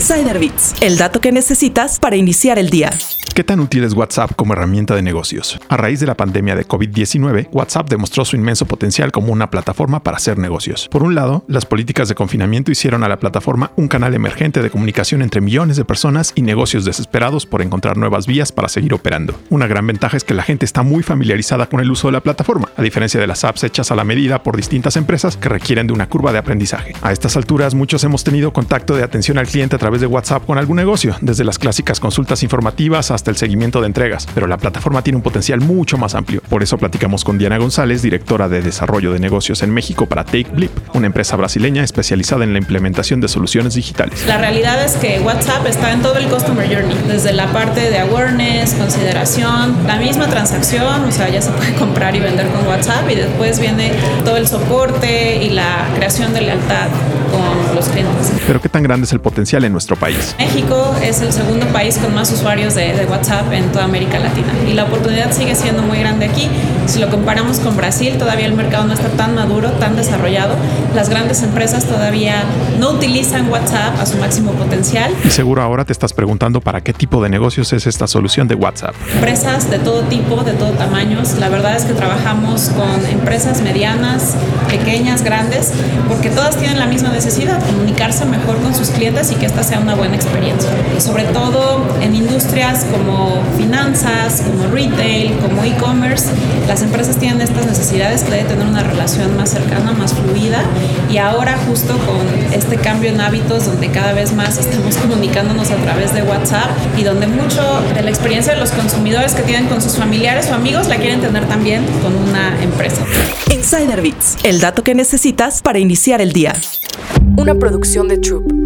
Insider Bits, el dato que necesitas para iniciar el día. ¿Qué tan útil es WhatsApp como herramienta de negocios? A raíz de la pandemia de COVID-19, WhatsApp demostró su inmenso potencial como una plataforma para hacer negocios. Por un lado, las políticas de confinamiento hicieron a la plataforma un canal emergente de comunicación entre millones de personas y negocios desesperados por encontrar nuevas vías para seguir operando. Una gran ventaja es que la gente está muy familiarizada con el uso de la plataforma, a diferencia de las apps hechas a la medida por distintas empresas que requieren de una curva de aprendizaje. A estas alturas, muchos hemos tenido contacto de atención al cliente a través de WhatsApp con algún negocio, desde las clásicas consultas informativas hasta el seguimiento de entregas, pero la plataforma tiene un potencial mucho más amplio. Por eso platicamos con Diana González, directora de Desarrollo de Negocios en México para TakeBlip, una empresa brasileña especializada en la implementación de soluciones digitales. La realidad es que WhatsApp está en todo el Customer Journey, desde la parte de awareness, consideración, la misma transacción, o sea, ya se puede comprar y vender con WhatsApp y después viene todo el soporte y la creación de lealtad con los clientes. Pero ¿qué tan grande es el potencial en nuestro país? México es el segundo país con más usuarios de, de WhatsApp en toda América Latina. Y la oportunidad sigue siendo muy grande aquí. Si lo comparamos con Brasil, todavía el mercado no está tan maduro, tan desarrollado. Las grandes empresas todavía no utilizan WhatsApp a su máximo potencial. Y seguro ahora te estás preguntando para qué tipo de negocios es esta solución de WhatsApp. Empresas de todo tipo, de todo tamaños. La verdad es que trabajamos con empresas medianas, pequeñas, grandes, porque todas tienen la misma necesidad, comunicarse mejor con sus clientes y que esta sea una buena experiencia. Y sobre todo en industrias como finanzas, como retail, como e-commerce, las empresas tienen estas necesidades que deben tener una relación más cercana, más fluida y ahora justo con este cambio en hábitos donde cada vez más estamos comunicándonos a través de WhatsApp y donde mucho de la experiencia de los consumidores que tienen con sus familiares o amigos la quieren tener también con una empresa. Insider Bits, el dato que necesitas para iniciar el día. Una producción de Troop.